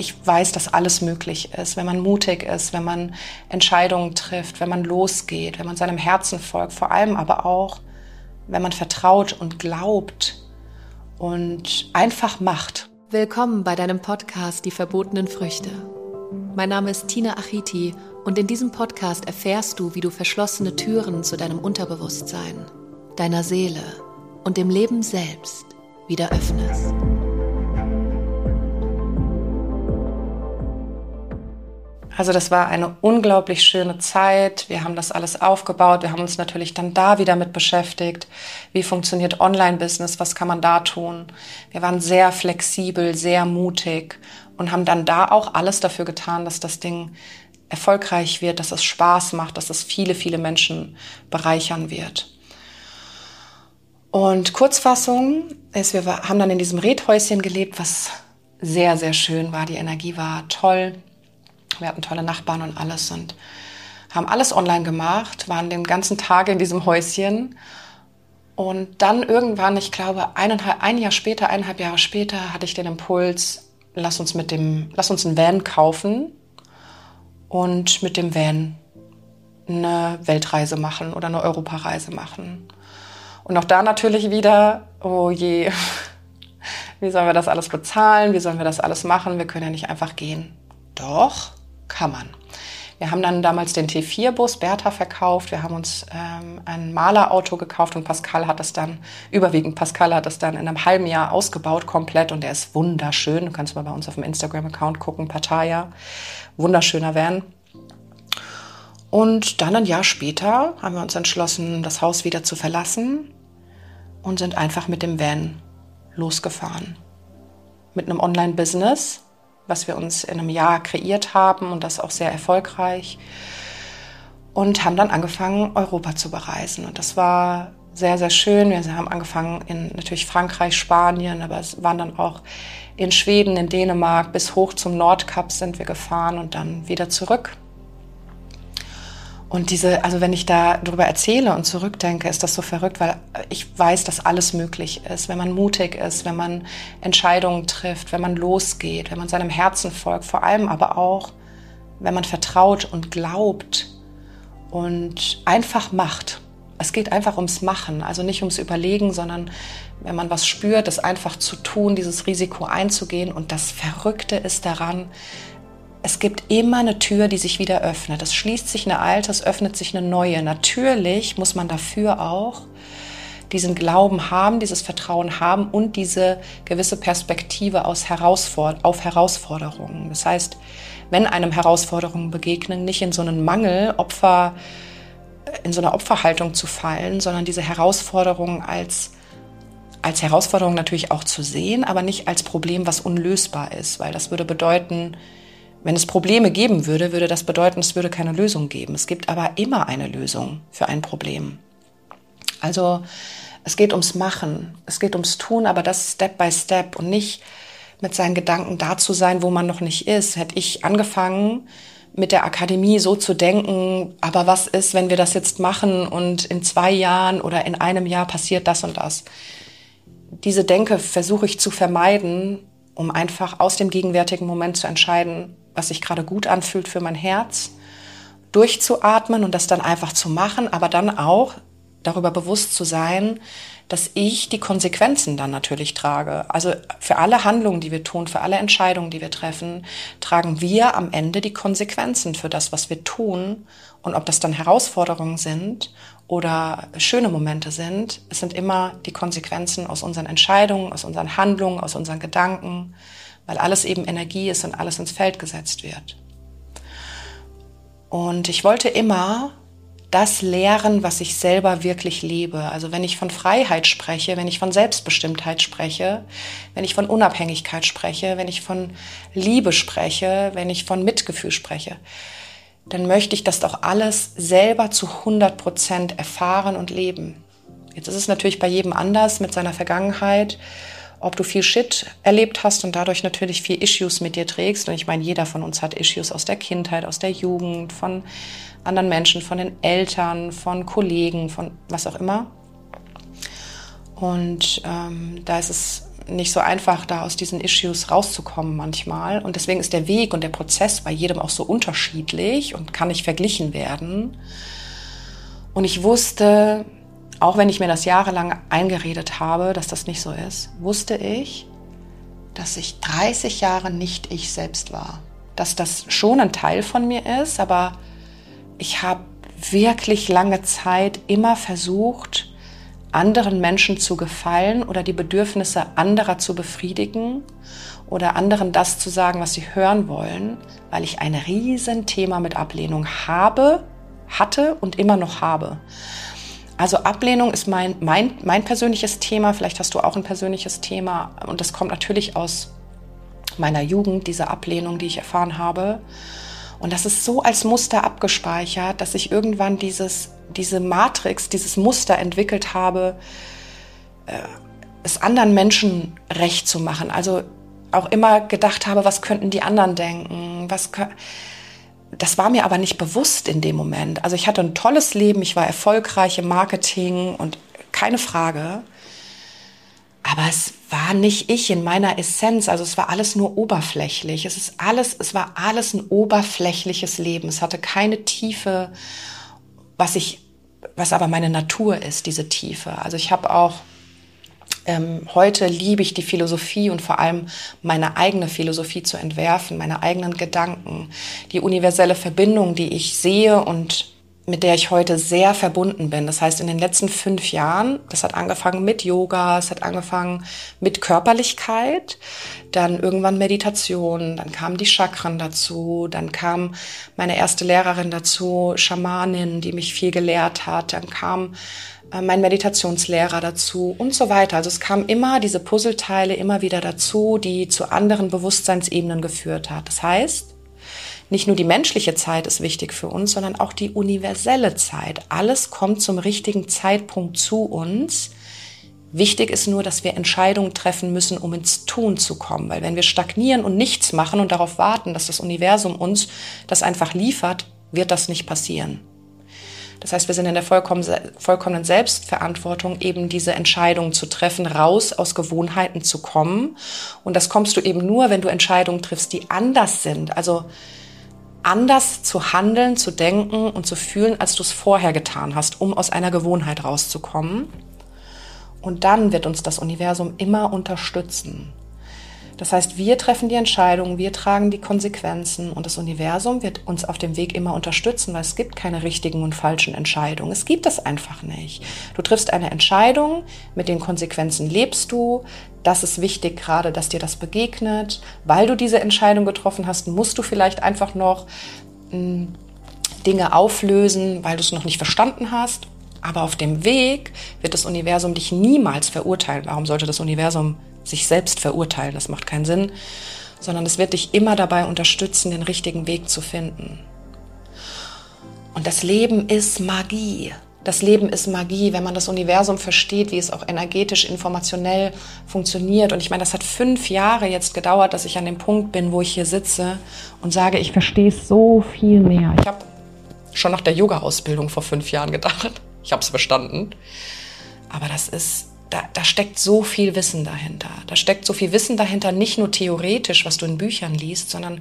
ich weiß, dass alles möglich ist, wenn man mutig ist, wenn man Entscheidungen trifft, wenn man losgeht, wenn man seinem Herzen folgt, vor allem aber auch, wenn man vertraut und glaubt und einfach macht. Willkommen bei deinem Podcast Die verbotenen Früchte. Mein Name ist Tina Achiti und in diesem Podcast erfährst du, wie du verschlossene Türen zu deinem Unterbewusstsein, deiner Seele und dem Leben selbst wieder öffnest. Also das war eine unglaublich schöne Zeit. Wir haben das alles aufgebaut. Wir haben uns natürlich dann da wieder mit beschäftigt. Wie funktioniert Online-Business? Was kann man da tun? Wir waren sehr flexibel, sehr mutig und haben dann da auch alles dafür getan, dass das Ding erfolgreich wird, dass es Spaß macht, dass es viele, viele Menschen bereichern wird. Und Kurzfassung ist, wir haben dann in diesem Redhäuschen gelebt, was sehr, sehr schön war. Die Energie war toll. Wir hatten tolle Nachbarn und alles und haben alles online gemacht, waren den ganzen Tag in diesem Häuschen. Und dann irgendwann, ich glaube, eineinhalb, ein Jahr später, eineinhalb Jahre später, hatte ich den Impuls, lass uns mit dem, lass uns einen Van kaufen und mit dem Van eine Weltreise machen oder eine Europareise machen. Und auch da natürlich wieder, oh je, wie sollen wir das alles bezahlen? Wie sollen wir das alles machen? Wir können ja nicht einfach gehen. Doch, kann man. Wir haben dann damals den T4-Bus Bertha verkauft. Wir haben uns ähm, ein Malerauto gekauft und Pascal hat das dann, überwiegend Pascal hat das dann in einem halben Jahr ausgebaut komplett und der ist wunderschön. Du kannst mal bei uns auf dem Instagram-Account gucken, Partaya. Wunderschöner Van. Und dann ein Jahr später haben wir uns entschlossen, das Haus wieder zu verlassen und sind einfach mit dem Van losgefahren. Mit einem Online-Business was wir uns in einem Jahr kreiert haben und das auch sehr erfolgreich. Und haben dann angefangen, Europa zu bereisen. Und das war sehr, sehr schön. Wir haben angefangen in natürlich Frankreich, Spanien, aber es waren dann auch in Schweden, in Dänemark, bis hoch zum Nordkap sind wir gefahren und dann wieder zurück. Und diese, also wenn ich da drüber erzähle und zurückdenke, ist das so verrückt, weil ich weiß, dass alles möglich ist, wenn man mutig ist, wenn man Entscheidungen trifft, wenn man losgeht, wenn man seinem Herzen folgt, vor allem aber auch, wenn man vertraut und glaubt und einfach macht. Es geht einfach ums Machen, also nicht ums Überlegen, sondern wenn man was spürt, es einfach zu tun, dieses Risiko einzugehen. Und das Verrückte ist daran, es gibt immer eine Tür, die sich wieder öffnet. Es schließt sich eine alte, es öffnet sich eine neue. Natürlich muss man dafür auch diesen Glauben haben, dieses Vertrauen haben und diese gewisse Perspektive aus Herausfor auf Herausforderungen. Das heißt, wenn einem Herausforderungen begegnen, nicht in so einen Mangel, Opfer, in so einer Opferhaltung zu fallen, sondern diese Herausforderungen als als Herausforderung natürlich auch zu sehen, aber nicht als Problem, was unlösbar ist, weil das würde bedeuten, wenn es Probleme geben würde, würde das bedeuten, es würde keine Lösung geben. Es gibt aber immer eine Lösung für ein Problem. Also es geht ums Machen, es geht ums Tun, aber das Step by Step und nicht mit seinen Gedanken da zu sein, wo man noch nicht ist. Hätte ich angefangen, mit der Akademie so zu denken, aber was ist, wenn wir das jetzt machen und in zwei Jahren oder in einem Jahr passiert das und das? Diese Denke versuche ich zu vermeiden, um einfach aus dem gegenwärtigen Moment zu entscheiden, was sich gerade gut anfühlt für mein Herz, durchzuatmen und das dann einfach zu machen, aber dann auch darüber bewusst zu sein, dass ich die Konsequenzen dann natürlich trage. Also für alle Handlungen, die wir tun, für alle Entscheidungen, die wir treffen, tragen wir am Ende die Konsequenzen für das, was wir tun. Und ob das dann Herausforderungen sind oder schöne Momente sind, es sind immer die Konsequenzen aus unseren Entscheidungen, aus unseren Handlungen, aus unseren Gedanken weil alles eben Energie ist und alles ins Feld gesetzt wird. Und ich wollte immer das lehren, was ich selber wirklich lebe. Also wenn ich von Freiheit spreche, wenn ich von Selbstbestimmtheit spreche, wenn ich von Unabhängigkeit spreche, wenn ich von Liebe spreche, wenn ich von Mitgefühl spreche, dann möchte ich das doch alles selber zu 100 Prozent erfahren und leben. Jetzt ist es natürlich bei jedem anders mit seiner Vergangenheit ob du viel Shit erlebt hast und dadurch natürlich viel Issues mit dir trägst. Und ich meine, jeder von uns hat Issues aus der Kindheit, aus der Jugend, von anderen Menschen, von den Eltern, von Kollegen, von was auch immer. Und ähm, da ist es nicht so einfach, da aus diesen Issues rauszukommen manchmal. Und deswegen ist der Weg und der Prozess bei jedem auch so unterschiedlich und kann nicht verglichen werden. Und ich wusste, auch wenn ich mir das jahrelang eingeredet habe, dass das nicht so ist, wusste ich, dass ich 30 Jahre nicht ich selbst war. Dass das schon ein Teil von mir ist, aber ich habe wirklich lange Zeit immer versucht, anderen Menschen zu gefallen oder die Bedürfnisse anderer zu befriedigen oder anderen das zu sagen, was sie hören wollen, weil ich ein Riesenthema mit Ablehnung habe, hatte und immer noch habe. Also Ablehnung ist mein, mein, mein persönliches Thema. Vielleicht hast du auch ein persönliches Thema. Und das kommt natürlich aus meiner Jugend, diese Ablehnung, die ich erfahren habe. Und das ist so als Muster abgespeichert, dass ich irgendwann dieses, diese Matrix, dieses Muster entwickelt habe, äh, es anderen Menschen recht zu machen. Also auch immer gedacht habe, was könnten die anderen denken? Was das war mir aber nicht bewusst in dem Moment. Also ich hatte ein tolles Leben, ich war erfolgreich im Marketing und keine Frage. Aber es war nicht ich in meiner Essenz, also es war alles nur oberflächlich. Es ist alles, es war alles ein oberflächliches Leben. Es hatte keine Tiefe, was ich, was aber meine Natur ist, diese Tiefe. Also ich habe auch ähm, heute liebe ich die Philosophie und vor allem meine eigene Philosophie zu entwerfen, meine eigenen Gedanken, die universelle Verbindung, die ich sehe und mit der ich heute sehr verbunden bin. Das heißt, in den letzten fünf Jahren, das hat angefangen mit Yoga, es hat angefangen mit Körperlichkeit, dann irgendwann Meditation, dann kamen die Chakren dazu, dann kam meine erste Lehrerin dazu, Schamanin, die mich viel gelehrt hat, dann kam mein Meditationslehrer dazu und so weiter. Also es kamen immer diese Puzzleteile immer wieder dazu, die zu anderen Bewusstseinsebenen geführt hat. Das heißt, nicht nur die menschliche Zeit ist wichtig für uns, sondern auch die universelle Zeit. Alles kommt zum richtigen Zeitpunkt zu uns. Wichtig ist nur, dass wir Entscheidungen treffen müssen, um ins Tun zu kommen. Weil wenn wir stagnieren und nichts machen und darauf warten, dass das Universum uns das einfach liefert, wird das nicht passieren. Das heißt, wir sind in der vollkommenen Selbstverantwortung, eben diese Entscheidungen zu treffen, raus aus Gewohnheiten zu kommen. Und das kommst du eben nur, wenn du Entscheidungen triffst, die anders sind. Also anders zu handeln, zu denken und zu fühlen, als du es vorher getan hast, um aus einer Gewohnheit rauszukommen. Und dann wird uns das Universum immer unterstützen. Das heißt, wir treffen die Entscheidung, wir tragen die Konsequenzen und das Universum wird uns auf dem Weg immer unterstützen, weil es gibt keine richtigen und falschen Entscheidungen. Es gibt es einfach nicht. Du triffst eine Entscheidung, mit den Konsequenzen lebst du. Das ist wichtig gerade, dass dir das begegnet. Weil du diese Entscheidung getroffen hast, musst du vielleicht einfach noch hm, Dinge auflösen, weil du es noch nicht verstanden hast. Aber auf dem Weg wird das Universum dich niemals verurteilen. Warum sollte das Universum sich selbst verurteilen. Das macht keinen Sinn, sondern es wird dich immer dabei unterstützen, den richtigen Weg zu finden. Und das Leben ist Magie. Das Leben ist Magie, wenn man das Universum versteht, wie es auch energetisch, informationell funktioniert. Und ich meine, das hat fünf Jahre jetzt gedauert, dass ich an dem Punkt bin, wo ich hier sitze und sage, ich verstehe es so viel mehr. Ich habe schon nach der Yoga-Ausbildung vor fünf Jahren gedacht. Ich habe es verstanden. Aber das ist da, da steckt so viel Wissen dahinter. Da steckt so viel Wissen dahinter, nicht nur theoretisch, was du in Büchern liest, sondern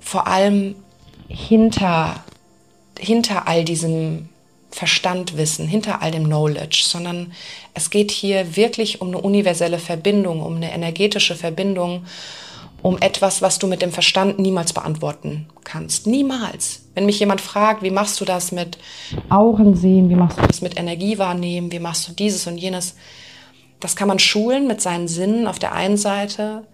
vor allem hinter, hinter all diesem Verstandwissen, hinter all dem Knowledge, sondern es geht hier wirklich um eine universelle Verbindung, um eine energetische Verbindung um etwas, was du mit dem Verstand niemals beantworten kannst. Niemals. Wenn mich jemand fragt, wie machst du das mit Augen sehen, wie machst du das mit Energie wahrnehmen, wie machst du dieses und jenes, das kann man schulen mit seinen Sinnen auf der einen Seite.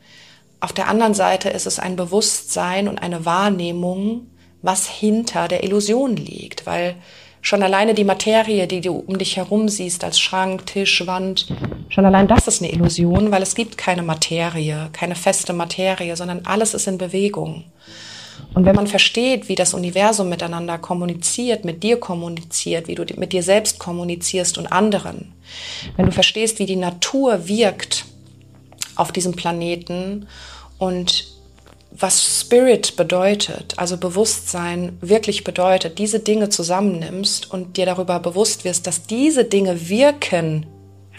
Auf der anderen Seite ist es ein Bewusstsein und eine Wahrnehmung, was hinter der Illusion liegt, weil Schon alleine die Materie, die du um dich herum siehst, als Schrank, Tisch, Wand, schon allein das ist eine Illusion, weil es gibt keine Materie, keine feste Materie, sondern alles ist in Bewegung. Und wenn man versteht, wie das Universum miteinander kommuniziert, mit dir kommuniziert, wie du mit dir selbst kommunizierst und anderen, wenn du verstehst, wie die Natur wirkt auf diesem Planeten und was Spirit bedeutet, also Bewusstsein wirklich bedeutet, diese Dinge zusammennimmst und dir darüber bewusst wirst, dass diese Dinge wirken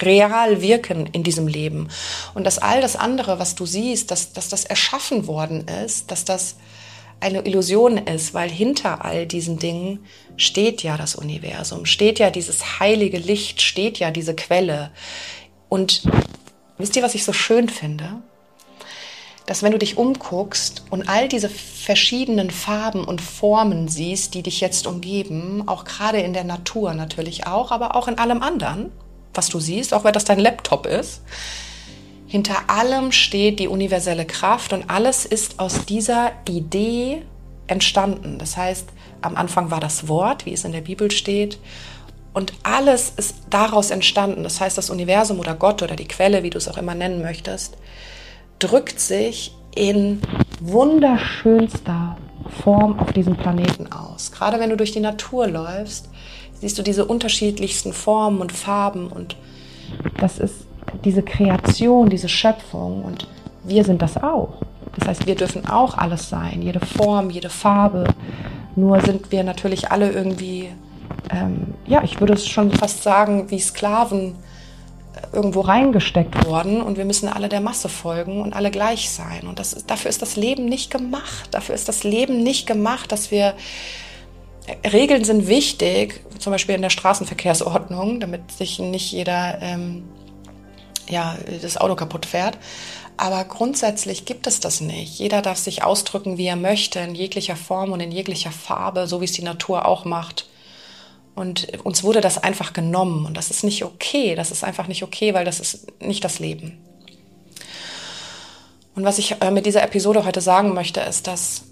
real wirken in diesem Leben. Und dass all das andere, was du siehst, dass, dass das erschaffen worden ist, dass das eine Illusion ist, weil hinter all diesen Dingen steht ja das Universum, steht ja dieses heilige Licht, steht ja diese Quelle. Und wisst ihr, was ich so schön finde? Dass wenn du dich umguckst und all diese verschiedenen Farben und Formen siehst, die dich jetzt umgeben, auch gerade in der Natur natürlich auch, aber auch in allem anderen, was du siehst, auch wenn das dein Laptop ist. Hinter allem steht die universelle Kraft und alles ist aus dieser Idee entstanden. Das heißt, am Anfang war das Wort, wie es in der Bibel steht, und alles ist daraus entstanden. Das heißt, das Universum oder Gott oder die Quelle, wie du es auch immer nennen möchtest, drückt sich in wunderschönster Form auf diesem Planeten aus. Gerade wenn du durch die Natur läufst, siehst du diese unterschiedlichsten Formen und Farben und das ist diese Kreation, diese Schöpfung und wir sind das auch. Das heißt, wir dürfen auch alles sein, jede Form, jede Farbe. Nur sind wir natürlich alle irgendwie, ähm, ja, ich würde es schon fast sagen, wie Sklaven äh, irgendwo reingesteckt worden und wir müssen alle der Masse folgen und alle gleich sein. Und das, dafür ist das Leben nicht gemacht. Dafür ist das Leben nicht gemacht, dass wir Regeln sind wichtig, zum Beispiel in der Straßenverkehrsordnung, damit sich nicht jeder ähm, ja, das Auto kaputt fährt. Aber grundsätzlich gibt es das nicht. Jeder darf sich ausdrücken, wie er möchte, in jeglicher Form und in jeglicher Farbe, so wie es die Natur auch macht. Und uns wurde das einfach genommen. Und das ist nicht okay. Das ist einfach nicht okay, weil das ist nicht das Leben. Und was ich äh, mit dieser Episode heute sagen möchte, ist, dass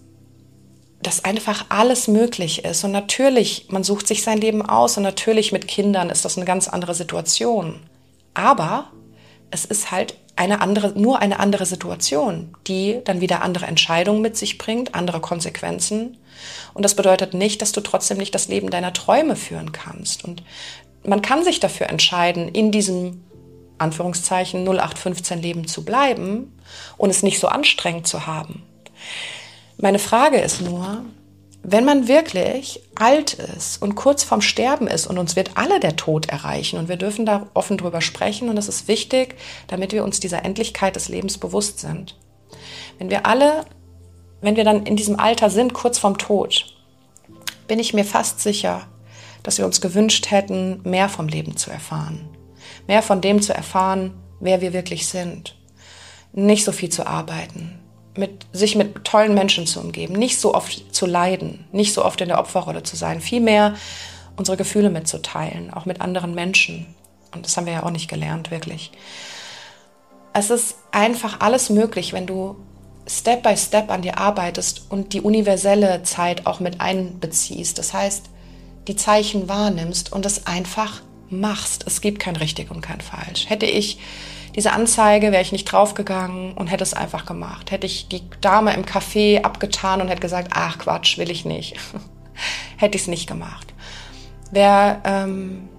dass einfach alles möglich ist. Und natürlich, man sucht sich sein Leben aus und natürlich mit Kindern ist das eine ganz andere Situation. Aber es ist halt eine andere, nur eine andere Situation, die dann wieder andere Entscheidungen mit sich bringt, andere Konsequenzen. Und das bedeutet nicht, dass du trotzdem nicht das Leben deiner Träume führen kannst. Und man kann sich dafür entscheiden, in diesem Anführungszeichen 0815 Leben zu bleiben und es nicht so anstrengend zu haben. Meine Frage ist nur, wenn man wirklich alt ist und kurz vorm Sterben ist und uns wird alle der Tod erreichen und wir dürfen da offen drüber sprechen und das ist wichtig, damit wir uns dieser Endlichkeit des Lebens bewusst sind. Wenn wir alle, wenn wir dann in diesem Alter sind, kurz vorm Tod, bin ich mir fast sicher, dass wir uns gewünscht hätten, mehr vom Leben zu erfahren. Mehr von dem zu erfahren, wer wir wirklich sind. Nicht so viel zu arbeiten, mit, sich mit tollen Menschen zu umgeben, nicht so oft zu leiden, nicht so oft in der Opferrolle zu sein, vielmehr unsere Gefühle mitzuteilen, auch mit anderen Menschen. Und das haben wir ja auch nicht gelernt, wirklich. Es ist einfach alles möglich, wenn du Step by Step an dir arbeitest und die universelle Zeit auch mit einbeziehst. Das heißt, die Zeichen wahrnimmst und es einfach machst. Es gibt kein richtig und kein falsch. Hätte ich diese Anzeige wäre ich nicht draufgegangen und hätte es einfach gemacht. Hätte ich die Dame im Café abgetan und hätte gesagt, ach Quatsch, will ich nicht. hätte ich es nicht gemacht. Wäre ähm,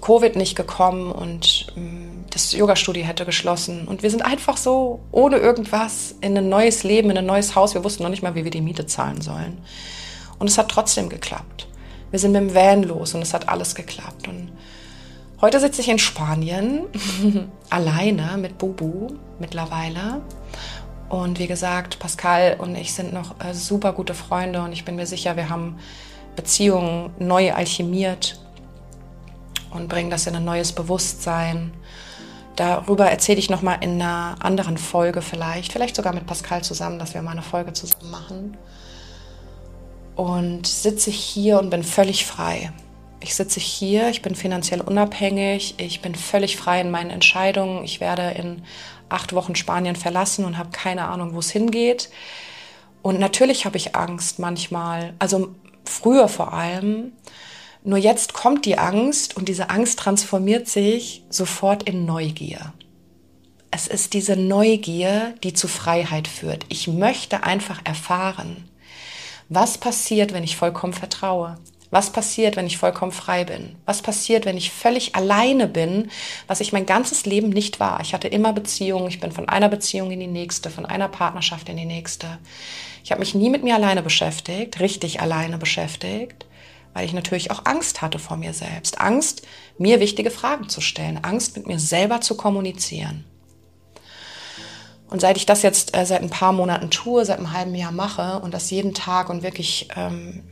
Covid nicht gekommen und ähm, das Yoga-Studio hätte geschlossen und wir sind einfach so ohne irgendwas in ein neues Leben, in ein neues Haus. Wir wussten noch nicht mal, wie wir die Miete zahlen sollen. Und es hat trotzdem geklappt. Wir sind mit dem Van los und es hat alles geklappt. Und Heute sitze ich in Spanien, alleine mit Bubu mittlerweile. Und wie gesagt, Pascal und ich sind noch äh, super gute Freunde und ich bin mir sicher, wir haben Beziehungen neu alchemiert und bringen das in ein neues Bewusstsein. Darüber erzähle ich nochmal in einer anderen Folge vielleicht, vielleicht sogar mit Pascal zusammen, dass wir mal eine Folge zusammen machen. Und sitze hier und bin völlig frei. Ich sitze hier, ich bin finanziell unabhängig, ich bin völlig frei in meinen Entscheidungen. Ich werde in acht Wochen Spanien verlassen und habe keine Ahnung, wo es hingeht. Und natürlich habe ich Angst manchmal, also früher vor allem. Nur jetzt kommt die Angst und diese Angst transformiert sich sofort in Neugier. Es ist diese Neugier, die zu Freiheit führt. Ich möchte einfach erfahren, was passiert, wenn ich vollkommen vertraue. Was passiert, wenn ich vollkommen frei bin? Was passiert, wenn ich völlig alleine bin, was ich mein ganzes Leben nicht war? Ich hatte immer Beziehungen, ich bin von einer Beziehung in die nächste, von einer Partnerschaft in die nächste. Ich habe mich nie mit mir alleine beschäftigt, richtig alleine beschäftigt, weil ich natürlich auch Angst hatte vor mir selbst. Angst, mir wichtige Fragen zu stellen, Angst, mit mir selber zu kommunizieren. Und seit ich das jetzt äh, seit ein paar Monaten tue, seit einem halben Jahr mache und das jeden Tag und wirklich ähm,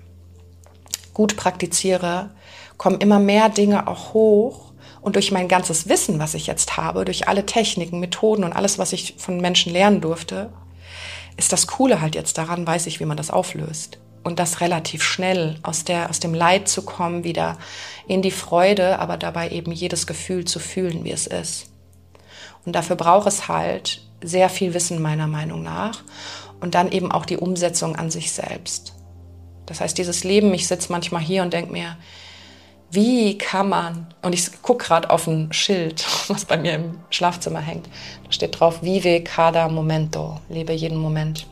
gut praktiziere, kommen immer mehr Dinge auch hoch. Und durch mein ganzes Wissen, was ich jetzt habe, durch alle Techniken, Methoden und alles, was ich von Menschen lernen durfte, ist das Coole halt jetzt daran, weiß ich, wie man das auflöst. Und das relativ schnell aus, der, aus dem Leid zu kommen, wieder in die Freude, aber dabei eben jedes Gefühl zu fühlen, wie es ist. Und dafür braucht es halt sehr viel Wissen meiner Meinung nach und dann eben auch die Umsetzung an sich selbst. Das heißt, dieses Leben, ich sitze manchmal hier und denke mir, wie kann man, und ich gucke gerade auf ein Schild, was bei mir im Schlafzimmer hängt, da steht drauf, vive cada momento, lebe jeden Moment.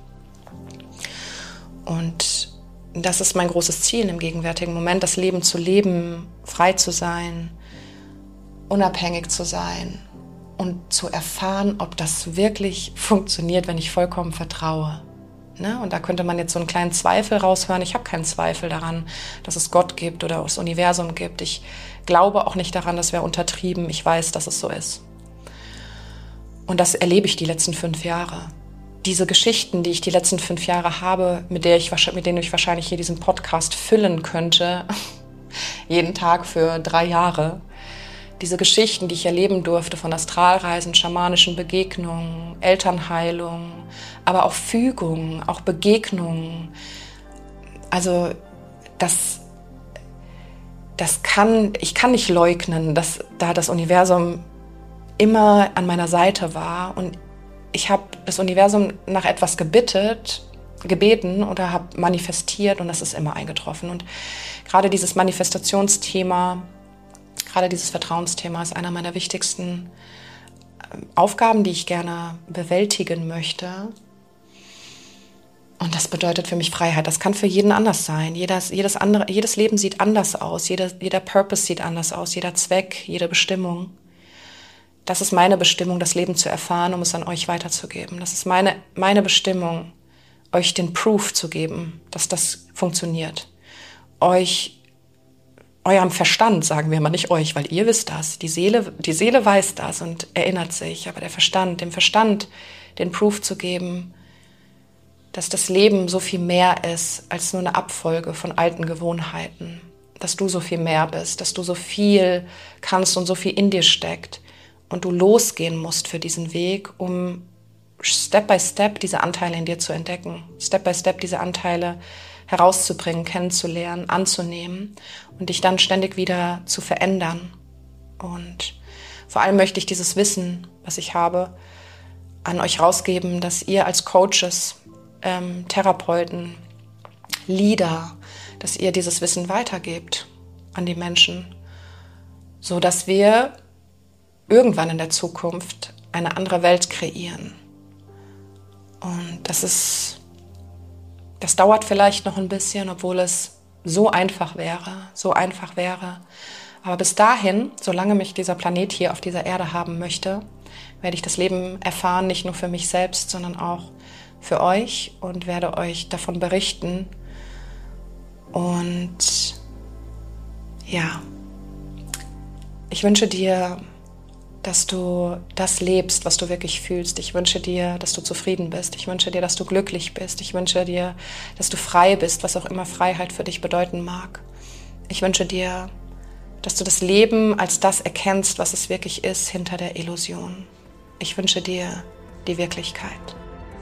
Und das ist mein großes Ziel im gegenwärtigen Moment, das Leben zu leben, frei zu sein, unabhängig zu sein, und zu erfahren, ob das wirklich funktioniert, wenn ich vollkommen vertraue. Ne? Und da könnte man jetzt so einen kleinen Zweifel raushören. Ich habe keinen Zweifel daran, dass es Gott gibt oder das Universum gibt. Ich glaube auch nicht daran, das wäre untertrieben. Ich weiß, dass es so ist. Und das erlebe ich die letzten fünf Jahre. Diese Geschichten, die ich die letzten fünf Jahre habe, mit, der ich, mit denen ich wahrscheinlich hier diesen Podcast füllen könnte, jeden Tag für drei Jahre, diese Geschichten, die ich erleben durfte von Astralreisen, schamanischen Begegnungen, Elternheilung, aber auch Fügung, auch Begegnungen. Also das, das kann, ich kann nicht leugnen, dass da das Universum immer an meiner Seite war und ich habe das Universum nach etwas gebittet, gebeten oder habe manifestiert und das ist immer eingetroffen. Und gerade dieses Manifestationsthema, Gerade dieses Vertrauensthema ist einer meiner wichtigsten ähm, Aufgaben, die ich gerne bewältigen möchte. Und das bedeutet für mich Freiheit. Das kann für jeden anders sein. Jedes, jedes, andere, jedes Leben sieht anders aus. Jeder, jeder Purpose sieht anders aus. Jeder Zweck, jede Bestimmung. Das ist meine Bestimmung, das Leben zu erfahren, um es an euch weiterzugeben. Das ist meine, meine Bestimmung, euch den Proof zu geben, dass das funktioniert. Euch eurem Verstand, sagen wir mal nicht euch, weil ihr wisst das. Die Seele, die Seele weiß das und erinnert sich, aber der Verstand, dem Verstand den Proof zu geben, dass das Leben so viel mehr ist als nur eine Abfolge von alten Gewohnheiten, dass du so viel mehr bist, dass du so viel kannst und so viel in dir steckt und du losgehen musst für diesen Weg, um Step by Step diese Anteile in dir zu entdecken, Step by Step diese Anteile herauszubringen, kennenzulernen, anzunehmen und dich dann ständig wieder zu verändern. Und vor allem möchte ich dieses Wissen, was ich habe, an euch rausgeben, dass ihr als Coaches, ähm, Therapeuten, Leader, dass ihr dieses Wissen weitergebt an die Menschen, so dass wir irgendwann in der Zukunft eine andere Welt kreieren. Und das ist das dauert vielleicht noch ein bisschen, obwohl es so einfach wäre, so einfach wäre. Aber bis dahin, solange mich dieser Planet hier auf dieser Erde haben möchte, werde ich das Leben erfahren, nicht nur für mich selbst, sondern auch für euch und werde euch davon berichten. Und ja, ich wünsche dir dass du das lebst, was du wirklich fühlst. Ich wünsche dir, dass du zufrieden bist. Ich wünsche dir, dass du glücklich bist. Ich wünsche dir, dass du frei bist, was auch immer Freiheit für dich bedeuten mag. Ich wünsche dir, dass du das Leben als das erkennst, was es wirklich ist hinter der Illusion. Ich wünsche dir die Wirklichkeit.